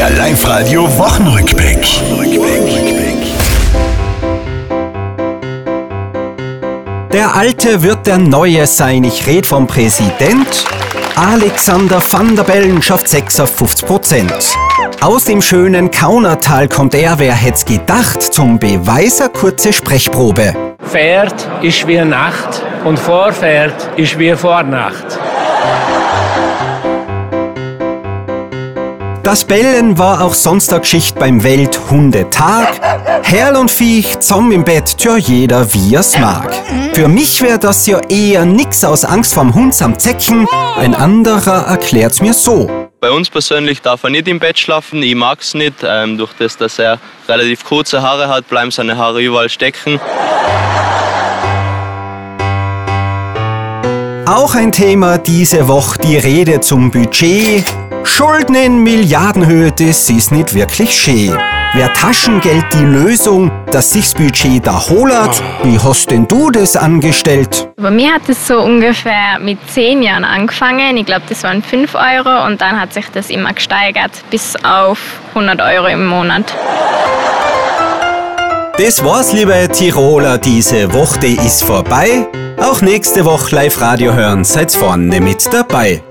Der Live-Radio Wochenrückblick. Der Alte wird der Neue sein. Ich rede vom Präsident. Alexander van der Bellen schafft 6 auf 50 Prozent. Aus dem schönen Kaunertal kommt er, wer hätt's gedacht, zum Beweiser kurze Sprechprobe. Pferd ist wie Nacht und Vorpferd ist wie Vornacht. Das Bellen war auch sonst eine Geschichte beim Welthundetag. Herrl und Viech zusammen im Bett, tja jeder wie er's mag. Für mich wär das ja eher nix aus Angst vorm Hund samt Zecken. Ein anderer erklärt's mir so. Bei uns persönlich darf er nicht im Bett schlafen. Ich mag's nicht. Ähm, durch das, dass er relativ kurze Haare hat, bleiben seine Haare überall stecken. Auch ein Thema diese Woche die Rede zum Budget. Schulden in Milliardenhöhe, das ist nicht wirklich schön. Wer Taschengeld die Lösung, dass sich's Budget da holert? Wie hast denn du das angestellt? Bei mir hat es so ungefähr mit 10 Jahren angefangen. Ich glaube, das waren 5 Euro und dann hat sich das immer gesteigert bis auf 100 Euro im Monat. Das war's, liebe Tiroler, diese Woche ist vorbei. Auch nächste Woche Live-Radio hören, seid vorne mit dabei.